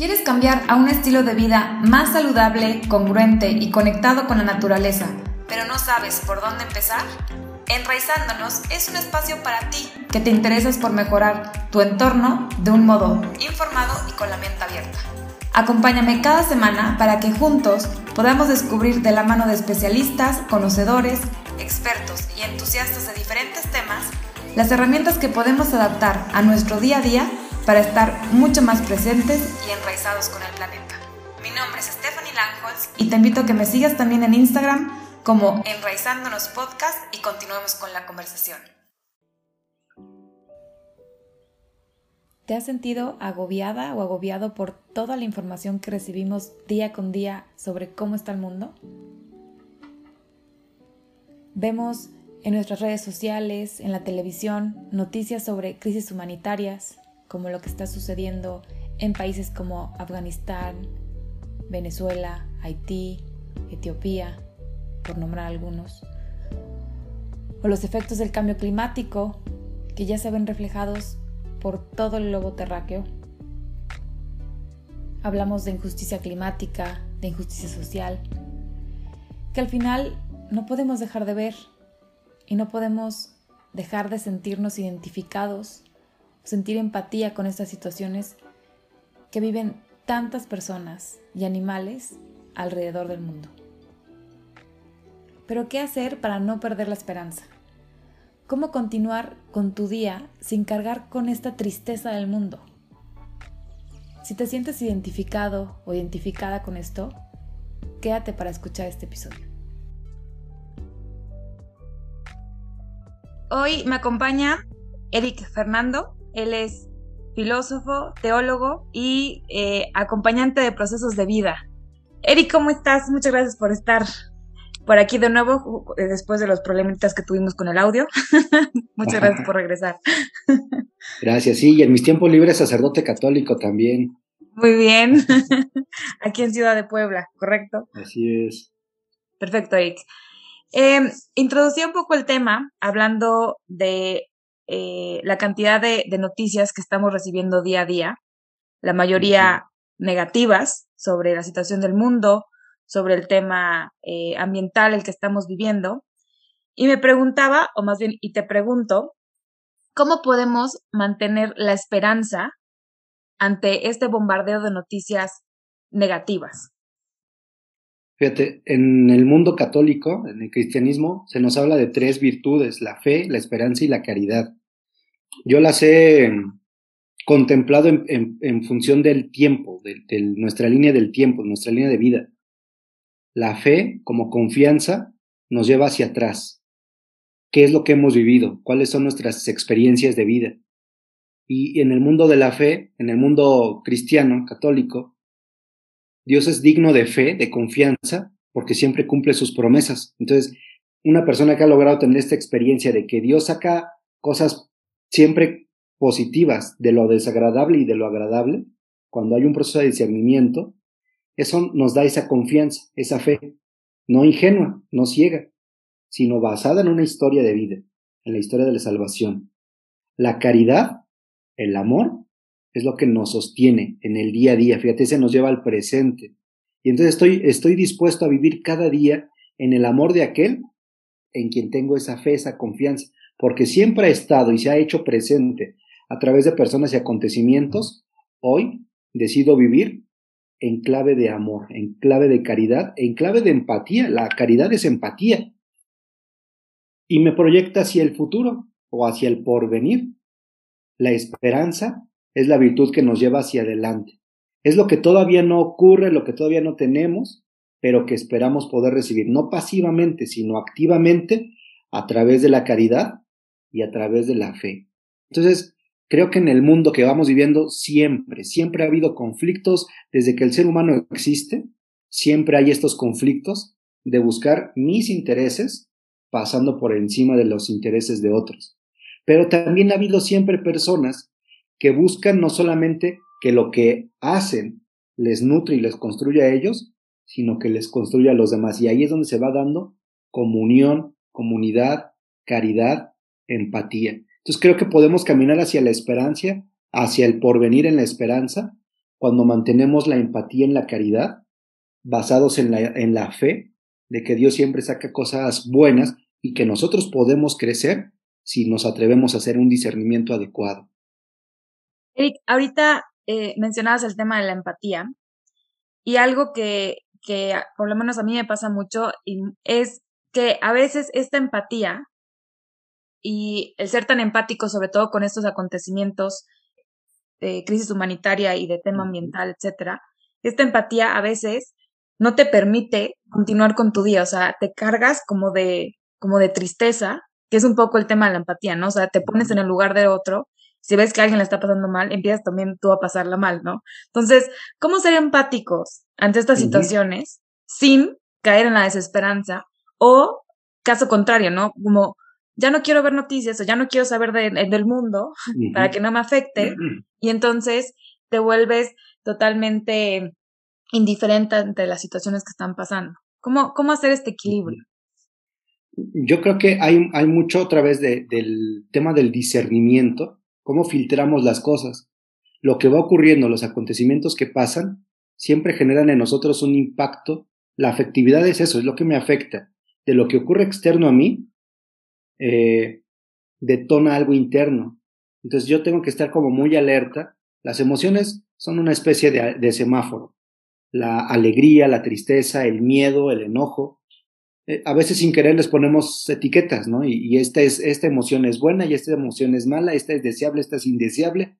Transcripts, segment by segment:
¿Quieres cambiar a un estilo de vida más saludable, congruente y conectado con la naturaleza, pero no sabes por dónde empezar? Enraizándonos es un espacio para ti que te interesas por mejorar tu entorno de un modo informado y con la mente abierta. Acompáñame cada semana para que juntos podamos descubrir de la mano de especialistas, conocedores, expertos y entusiastas de diferentes temas las herramientas que podemos adaptar a nuestro día a día para estar mucho más presentes y enraizados con el planeta. Mi nombre es Stephanie Langholz y te invito a que me sigas también en Instagram como Enraizándonos Podcast y continuemos con la conversación. ¿Te has sentido agobiada o agobiado por toda la información que recibimos día con día sobre cómo está el mundo? Vemos en nuestras redes sociales, en la televisión, noticias sobre crisis humanitarias, como lo que está sucediendo en países como Afganistán, Venezuela, Haití, Etiopía, por nombrar algunos, o los efectos del cambio climático que ya se ven reflejados por todo el globo terráqueo. Hablamos de injusticia climática, de injusticia social, que al final no podemos dejar de ver y no podemos dejar de sentirnos identificados sentir empatía con estas situaciones que viven tantas personas y animales alrededor del mundo. Pero ¿qué hacer para no perder la esperanza? ¿Cómo continuar con tu día sin cargar con esta tristeza del mundo? Si te sientes identificado o identificada con esto, quédate para escuchar este episodio. Hoy me acompaña Eric Fernando. Él es filósofo, teólogo y eh, acompañante de procesos de vida. Eric, ¿cómo estás? Muchas gracias por estar por aquí de nuevo eh, después de los problemitas que tuvimos con el audio. Muchas gracias por regresar. gracias, sí, y en mis tiempos libres sacerdote católico también. Muy bien. aquí en Ciudad de Puebla, ¿correcto? Así es. Perfecto, Eric. Eh, introducí un poco el tema hablando de eh, la cantidad de, noticias que estamos recibiendo día a día, la mayoría negativas sobre la situación del mundo, sobre el tema eh, ambiental el que estamos viviendo. Y me preguntaba, o más bien, y te pregunto, ¿cómo podemos mantener la esperanza ante este bombardeo de noticias negativas? Fíjate, en el mundo católico, en el cristianismo, se nos habla de tres virtudes, la fe, la esperanza y la caridad yo las he contemplado en, función del tiempo, de, nuestra línea del tiempo, nuestra línea de vida. La fe, como confianza, nos lleva hacia atrás. ¿Qué es lo que hemos vivido? ¿Cuáles son nuestras experiencias de vida? Y en el mundo de la fe, en el mundo cristiano, católico, Dios es digno de fe, de confianza, porque siempre cumple sus promesas. Entonces, una persona que ha logrado tener esta experiencia de que Dios saca cosas siempre positivas de lo desagradable y de lo agradable, cuando hay un proceso de discernimiento, eso nos da esa confianza, esa fe, no ingenua, no ciega, sino basada en una historia de vida, en la historia de la salvación. La caridad, el amor, es lo que nos sostiene en el día a día, fíjate, se nos lleva al presente. Y entonces estoy, estoy dispuesto a vivir cada día en el amor de aquel en quien tengo esa fe, esa confianza porque siempre ha estado y se ha hecho presente a través de personas y acontecimientos, hoy decido vivir en clave de amor, en clave de caridad, en clave de empatía. La caridad es empatía. Y me proyecta hacia el futuro o hacia el porvenir. La esperanza es la virtud que nos lleva hacia adelante. Es lo que todavía no ocurre, lo que todavía no tenemos, pero que esperamos poder recibir, no pasivamente, sino activamente a través de la caridad y a través de la fe. Entonces, creo que en el mundo que vamos viviendo siempre, siempre ha habido conflictos desde que el ser humano existe, siempre hay estos conflictos de buscar mis intereses pasando por encima de los intereses de otros. Pero también ha habido siempre personas que buscan no solamente que lo que hacen les nutre y les construya a ellos, sino que les construya a los demás. Y ahí es donde se va dando comunión, comunidad, caridad empatía. Entonces creo que podemos caminar hacia la esperanza, hacia el porvenir en la esperanza, cuando mantenemos la empatía en la caridad, basados en la, en la fe de que Dios siempre saca cosas buenas y que nosotros podemos crecer si nos atrevemos a hacer un discernimiento adecuado. Eric, ahorita eh, mencionabas el tema de la empatía y algo que, que por lo menos a mí me pasa mucho es que a veces esta empatía y el ser tan empático, sobre todo con estos acontecimientos de crisis humanitaria y de tema ambiental, etcétera, esta empatía a veces no te permite continuar con tu día, o sea, te cargas como de, como de tristeza, que es un poco el tema de la empatía, ¿no? O sea, te pones en el lugar de otro, si ves que alguien le está pasando mal, empiezas también tú a pasarla mal, ¿no? Entonces, ¿cómo ser empáticos ante estas situaciones sin caer en la desesperanza o caso contrario, ¿no? Como ya no quiero ver noticias o ya no quiero saber del mundo para que no me afecte y entonces te vuelves totalmente indiferente ante las situaciones que están pasando. ¿Cómo, cómo hacer este equilibrio? Yo creo que hay, hay mucho otra vez del tema del discernimiento, cómo filtramos las cosas. Lo que va ocurriendo, los acontecimientos que pasan, siempre generan en nosotros un impacto. La afectividad es eso, es lo que me afecta. De lo que ocurre externo a mí, eh, detona algo interno. Entonces yo tengo que estar como muy alerta. Las emociones son una especie de, semáforo. La alegría, la tristeza, el miedo, el enojo. Eh, a veces sin querer les ponemos etiquetas, ¿no? Y, esta, es, esta emoción es buena y esta emoción es mala, esta es deseable, esta es indeseable.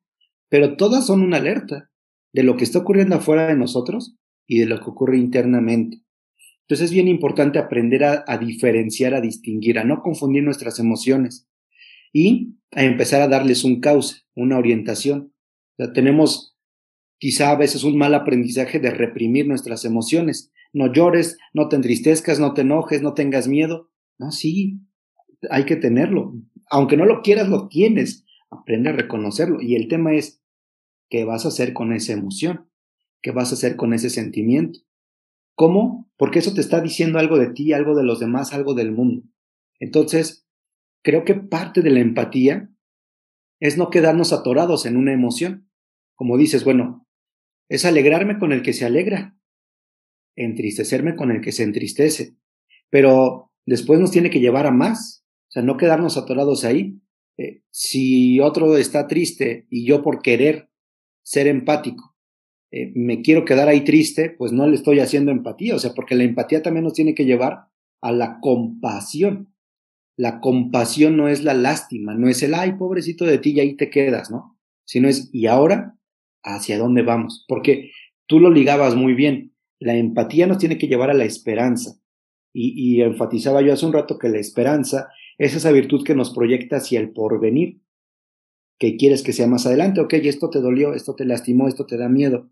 Pero todas son una alerta de lo que está ocurriendo afuera de nosotros y de lo que ocurre internamente. Entonces es bien importante aprender a, diferenciar, a distinguir, a no confundir nuestras emociones y a empezar a darles un cauce, una orientación. tenemos quizá a veces un mal aprendizaje de reprimir nuestras emociones. No llores, no te entristezcas, no te enojes, no tengas miedo. No, sí, hay que tenerlo. Aunque no lo quieras, lo tienes. Aprende a reconocerlo. Y el tema es, ¿qué vas a hacer con esa emoción? ¿Qué vas a hacer con ese sentimiento? ¿Cómo? Porque eso te está diciendo algo de ti, algo de los demás, algo del mundo. Entonces, creo que parte de la empatía es no quedarnos atorados en una emoción. Como dices, bueno, es alegrarme con el que se alegra, entristecerme con el que se entristece, pero después nos tiene que llevar a más, o sea, no quedarnos atorados ahí. Eh, si otro está triste y yo por querer ser empático eh, me quiero quedar ahí triste, pues no le estoy haciendo empatía, o sea, porque la empatía también nos tiene que llevar a la compasión. La compasión no es la lástima, no es el, ay, pobrecito de ti y ahí te quedas, ¿no? Sino es, ¿y ahora hacia dónde vamos? Porque tú lo ligabas muy bien, la empatía nos tiene que llevar a la esperanza. Y, y enfatizaba yo hace un rato que la esperanza es esa virtud que nos proyecta hacia el porvenir, que quieres que sea más adelante, ok, esto te dolió, esto te lastimó, esto te da miedo,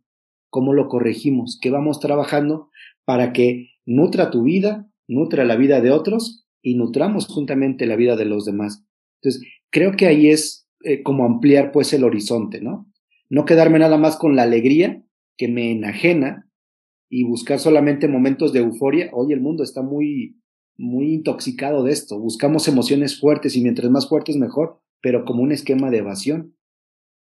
cómo lo corregimos, qué vamos trabajando para que nutra tu vida, nutra la vida de otros y nutramos juntamente la vida de los demás. Entonces, creo que ahí es eh, como ampliar pues el horizonte, ¿no? No quedarme nada más con la alegría que me enajena y buscar solamente momentos de euforia. Hoy el mundo está muy, muy intoxicado de esto. Buscamos emociones fuertes y mientras más fuertes mejor, pero como un esquema de evasión.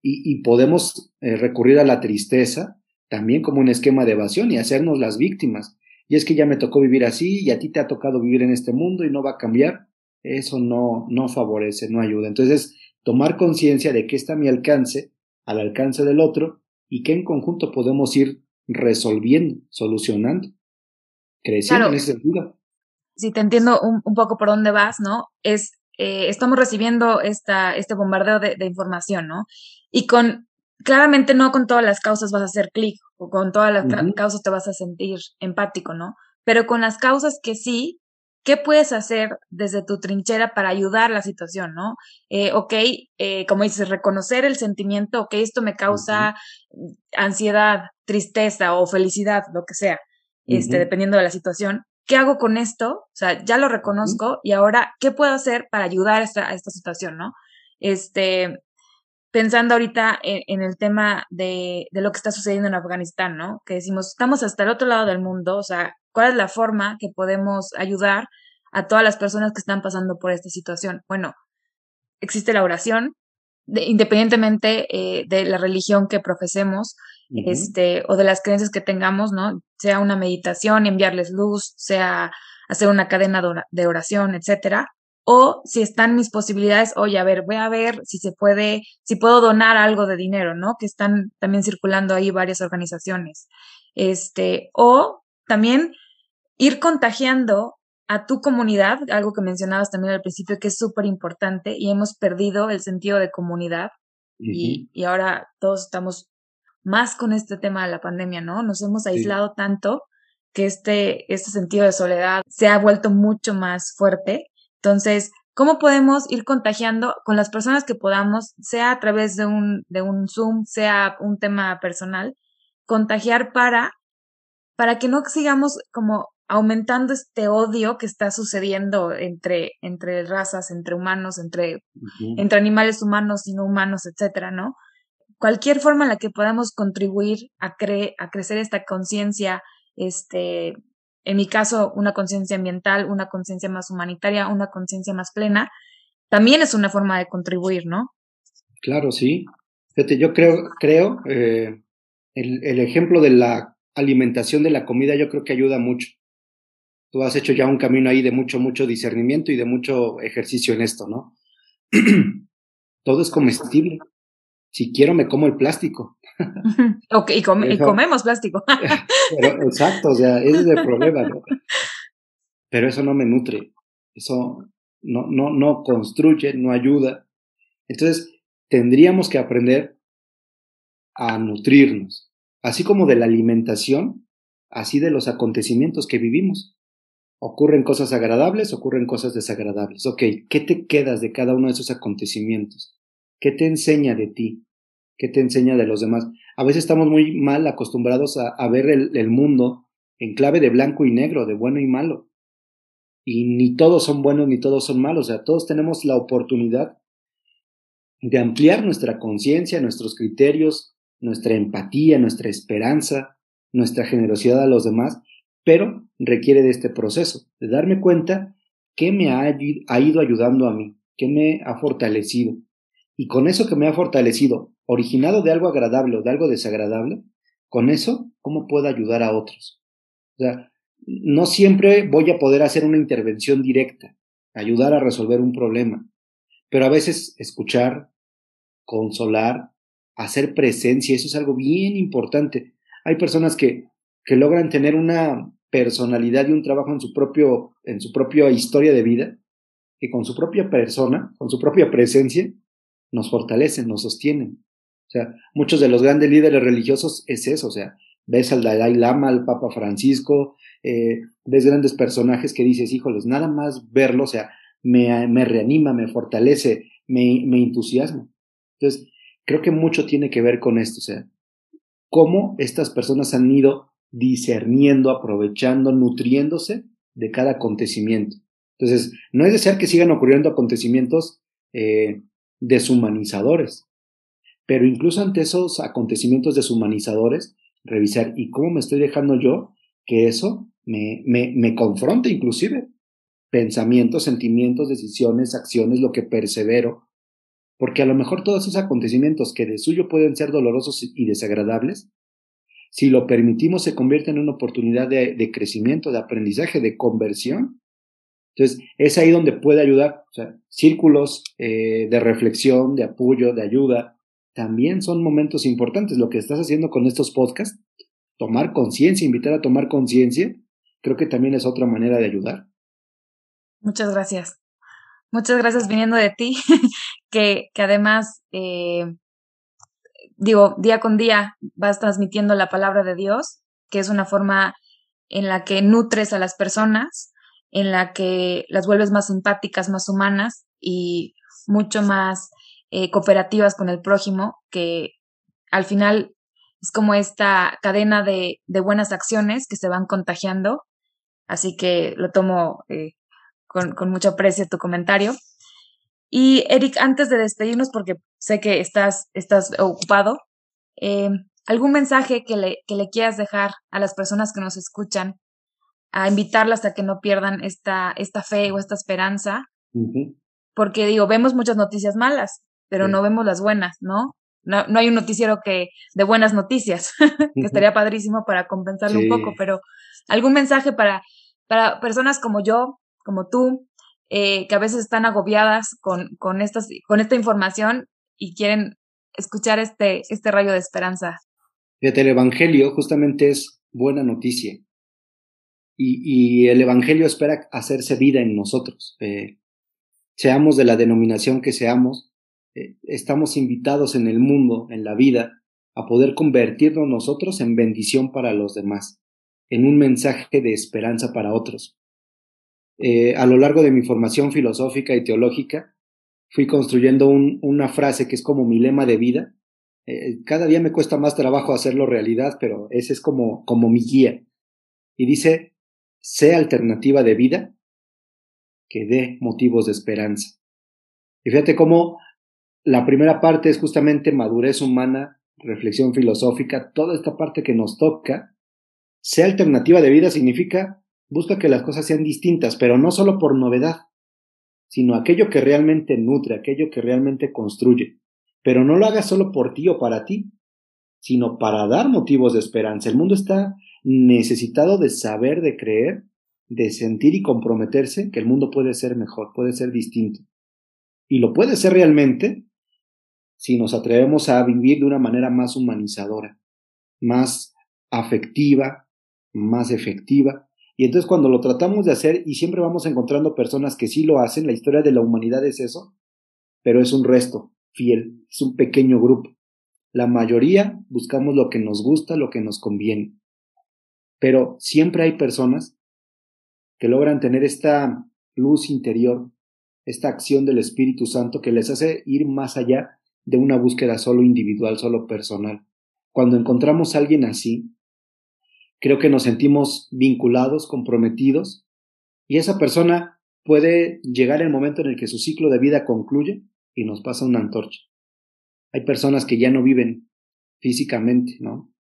Y, podemos eh, recurrir a la tristeza también como un esquema de evasión y hacernos las víctimas. Y es que ya me tocó vivir así y a ti te ha tocado vivir en este mundo y no va a cambiar. Eso no, no favorece, no ayuda. Entonces, tomar conciencia de que está a mi alcance, al alcance del otro, y que en conjunto podemos ir resolviendo, solucionando, creciendo en ese sentido. Si te entiendo un, poco por dónde vas, ¿no? Es, eh, estamos recibiendo esta, este bombardeo de, de información, ¿no? Y con claramente no con todas las causas vas a hacer clic o con todas las causas te vas a sentir empático, ¿no? Pero con las causas que sí, ¿qué puedes hacer desde tu trinchera para ayudar la situación, ¿no? Eh, ok, eh, como dices, reconocer el sentimiento, ok, esto me causa ansiedad, tristeza o felicidad, lo que sea, este, dependiendo de la situación. ¿Qué hago con esto? O sea, ya lo reconozco y ahora, ¿qué puedo hacer para ayudar a esta, a esta situación, no? Este, pensando ahorita en, el tema de, de, lo que está sucediendo en Afganistán, ¿no? Que decimos, estamos hasta el otro lado del mundo, o sea, ¿cuál es la forma que podemos ayudar a todas las personas que están pasando por esta situación? Bueno, existe la oración, independientemente eh, de la religión que profesemos, este, o de las creencias que tengamos, ¿no? Sea una meditación, enviarles luz, sea hacer una cadena de oración, etcétera. O si están mis posibilidades, oye, a ver, voy a ver si se puede, si puedo donar algo de dinero, ¿no? Que están también circulando ahí varias organizaciones. Este, o también ir contagiando a tu comunidad, algo que mencionabas también al principio que es súper importante y hemos perdido el sentido de comunidad y, y ahora todos estamos más con este tema de la pandemia, ¿no? Nos hemos aislado tanto que este, este sentido de soledad se ha vuelto mucho más fuerte. Entonces, ¿cómo podemos ir contagiando con las personas que podamos, sea a través de un, de un Zoom, sea un tema personal, contagiar para, para que no sigamos como aumentando este odio que está sucediendo entre, entre razas, entre humanos, entre, entre animales humanos y no humanos, etcétera, ¿no? Cualquier forma en la que podamos contribuir a, cre a crecer esta conciencia, este, en mi caso, una conciencia ambiental, una conciencia más humanitaria, una conciencia más plena, también es una forma de contribuir, ¿no? Claro, sí. Fíjate, yo creo, creo, eh, el, el, ejemplo de la alimentación de la comida, yo creo que ayuda mucho. Tú has hecho ya un camino ahí de mucho, mucho discernimiento y de mucho ejercicio en esto, ¿no? Todo es comestible. Si quiero, me como el plástico. ok, y, comemos plástico. pero, exacto, o sea, ese es el problema, ¿no? Pero eso no me nutre, eso no, no, no construye, no ayuda. Entonces, tendríamos que aprender a nutrirnos, así como de la alimentación, así de los acontecimientos que vivimos. Ocurren cosas agradables, ocurren cosas desagradables. Ok, ¿qué te quedas de cada uno de esos acontecimientos? ¿Qué te enseña de ti? ¿Qué te enseña de los demás? A veces estamos muy mal acostumbrados a, ver el, mundo en clave de blanco y negro, de bueno y malo. Y ni todos son buenos ni todos son malos. O sea, todos tenemos la oportunidad de ampliar nuestra conciencia, nuestros criterios, nuestra empatía, nuestra esperanza, nuestra generosidad a los demás, pero requiere de este proceso, de darme cuenta qué me ha, ha ido ayudando a mí, qué me ha fortalecido. Y con eso que me ha fortalecido, originado de algo agradable o de algo desagradable, con eso, ¿cómo puedo ayudar a otros? O sea, no siempre voy a poder hacer una intervención directa, ayudar a resolver un problema, pero a veces escuchar, consolar, hacer presencia, eso es algo bien importante. Hay personas que, que logran tener una personalidad y un trabajo en su propio, en su propia historia de vida, que con su propia persona, con su propia presencia, nos fortalecen, nos sostienen. O sea, muchos de los grandes líderes religiosos es eso, o sea, ves al Dalai Lama, al Papa Francisco, eh, ves grandes personajes que dices, híjoles, nada más verlo, o sea, me, me reanima, me fortalece, me, me entusiasma. Entonces, creo que mucho tiene que ver con esto, o sea, cómo estas personas han ido discerniendo, aprovechando, nutriéndose de cada acontecimiento. Entonces, no es desear que sigan ocurriendo acontecimientos eh, deshumanizadores, pero incluso ante esos acontecimientos deshumanizadores, revisar, ¿y cómo me estoy dejando yo que eso me, me, me confronte inclusive? Pensamientos, sentimientos, decisiones, acciones, lo que persevero. Porque a lo mejor todos esos acontecimientos que de suyo pueden ser dolorosos y desagradables, si lo permitimos, se convierten en una oportunidad de, de crecimiento, de aprendizaje, de conversión. Entonces, es ahí donde puede ayudar. O sea, círculos eh, de reflexión, de apoyo, de ayuda, también son momentos importantes. Lo que estás haciendo con estos podcasts, tomar conciencia, invitar a tomar conciencia, creo que también es otra manera de ayudar. Muchas gracias. Muchas gracias viniendo de ti, que, que además, eh, digo, día con día vas transmitiendo la palabra de Dios, que es una forma en la que nutres a las personas, en la que las vuelves más simpáticas, más humanas y mucho más eh, cooperativas con el prójimo, que al final es como esta cadena de, buenas acciones que se van contagiando. Así que lo tomo eh, con, con, mucho aprecio tu comentario. Y Eric, antes de despedirnos, porque sé que estás, estás ocupado, eh, ¿algún mensaje que le, que le quieras dejar a las personas que nos escuchan, a invitarlas a que no pierdan esta, esta fe o esta esperanza? Porque digo, vemos muchas noticias malas, pero no vemos las buenas, ¿no? no, hay un noticiero que de buenas noticias, que estaría padrísimo para compensarlo un poco, pero algún mensaje para, para personas como yo, como tú, eh, que a veces están agobiadas con, con, estas, con esta información y quieren escuchar este, este rayo de esperanza. Fíjate, el Evangelio justamente es buena noticia. Y, el Evangelio espera hacerse vida en nosotros. Eh, seamos de la denominación que seamos, eh, estamos invitados en el mundo, en la vida, a poder convertirnos nosotros en bendición para los demás, en un mensaje de esperanza para otros. Eh, a lo largo de mi formación filosófica y teológica, fui construyendo una frase que es como mi lema de vida. Cada día me cuesta más trabajo hacerlo realidad, pero ese es como mi guía. Y dice, sé alternativa de vida que dé motivos de esperanza. Y fíjate cómo la primera parte es justamente madurez humana, reflexión filosófica, toda esta parte que nos toca. Sea alternativa de vida significa busca que las cosas sean distintas, pero no solo por novedad, sino aquello que realmente nutre, aquello que realmente construye. Pero no lo hagas solo por ti o para ti, sino para dar motivos de esperanza. El mundo está necesitado de saber, de creer de sentir y comprometerse que el mundo puede ser mejor, puede ser distinto. Y lo puede ser realmente si nos atrevemos a vivir de una manera más humanizadora, más afectiva, más efectiva. Y entonces cuando lo tratamos de hacer, y siempre vamos encontrando personas que sí lo hacen, la historia de la humanidad es eso, pero es un resto fiel, es un pequeño grupo. La mayoría buscamos lo que nos gusta, lo que nos conviene. Pero siempre hay personas que logran tener esta luz interior, esta acción del Espíritu Santo que les hace ir más allá de una búsqueda solo individual, solo personal. Cuando encontramos a alguien así, creo que nos sentimos vinculados, comprometidos, y esa persona puede llegar el momento en el que su ciclo de vida concluye y nos pasa una antorcha. Hay personas que ya no viven físicamente, ¿no?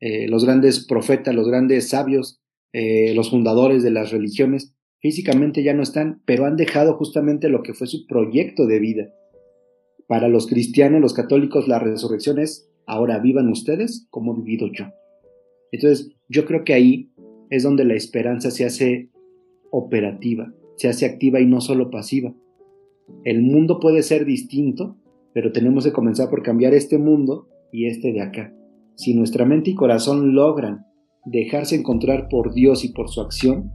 Eh, los grandes profetas, los grandes sabios eh, los fundadores de las religiones, físicamente ya no están, pero han dejado justamente lo que fue su proyecto de vida. Para los cristianos, los católicos, la resurrección es, ahora vivan ustedes como he vivido yo. Entonces, yo creo que ahí es donde la esperanza se hace operativa, se hace activa y no solo pasiva. El mundo puede ser distinto, pero tenemos que comenzar por cambiar este mundo y este de acá. Si nuestra mente y corazón logran dejarse encontrar por Dios y por su acción,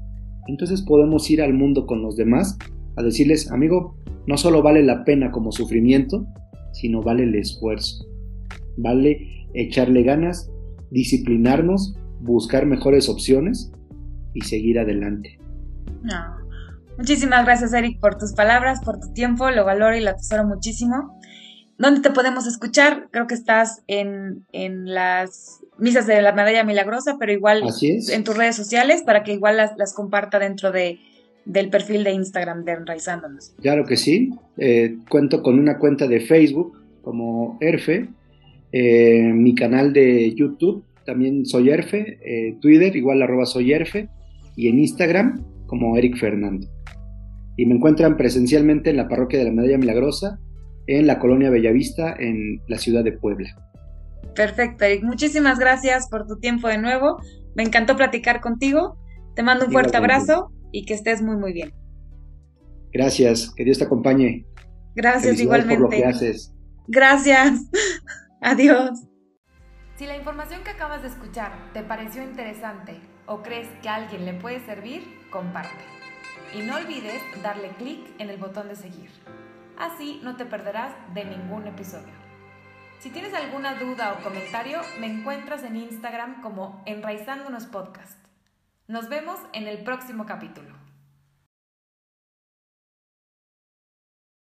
entonces podemos ir al mundo con los demás a decirles, amigo, no solo vale la pena como sufrimiento, sino vale el esfuerzo. Vale echarle ganas, disciplinarnos, buscar mejores opciones y seguir adelante. Muchísimas gracias, Eric, por tus palabras, por tu tiempo. Lo valoro y lo atesoro muchísimo. ¿Dónde te podemos escuchar? Creo que estás en, las misas de la Medalla Milagrosa, pero igual en tus redes sociales para que igual las, comparta dentro de, del perfil de Instagram de Enraizándonos. Claro que sí. Eh, cuento con una cuenta de Facebook como Erfe, eh, mi canal de YouTube también soy Erfe, eh, Twitter igual arroba soy Erfe y en Instagram como Eric Fernando. Y me encuentran presencialmente en la parroquia de la Medalla Milagrosa en la colonia Bellavista, en la ciudad de Puebla. Perfecto, Eric. Muchísimas gracias por tu tiempo de nuevo. Me encantó platicar contigo. Te mando un fuerte abrazo y que estés muy, muy bien. Gracias. Que Dios te acompañe. Gracias igualmente. por lo que haces. Gracias. Adiós. Si la información que acabas de escuchar te pareció interesante o crees que a alguien le puede servir, comparte. Y no olvides darle clic en el botón de seguir. Así no te perderás de ningún episodio. Si tienes alguna duda o comentario, me encuentras en Instagram como Enraizándonos Podcast. Nos vemos en el próximo capítulo.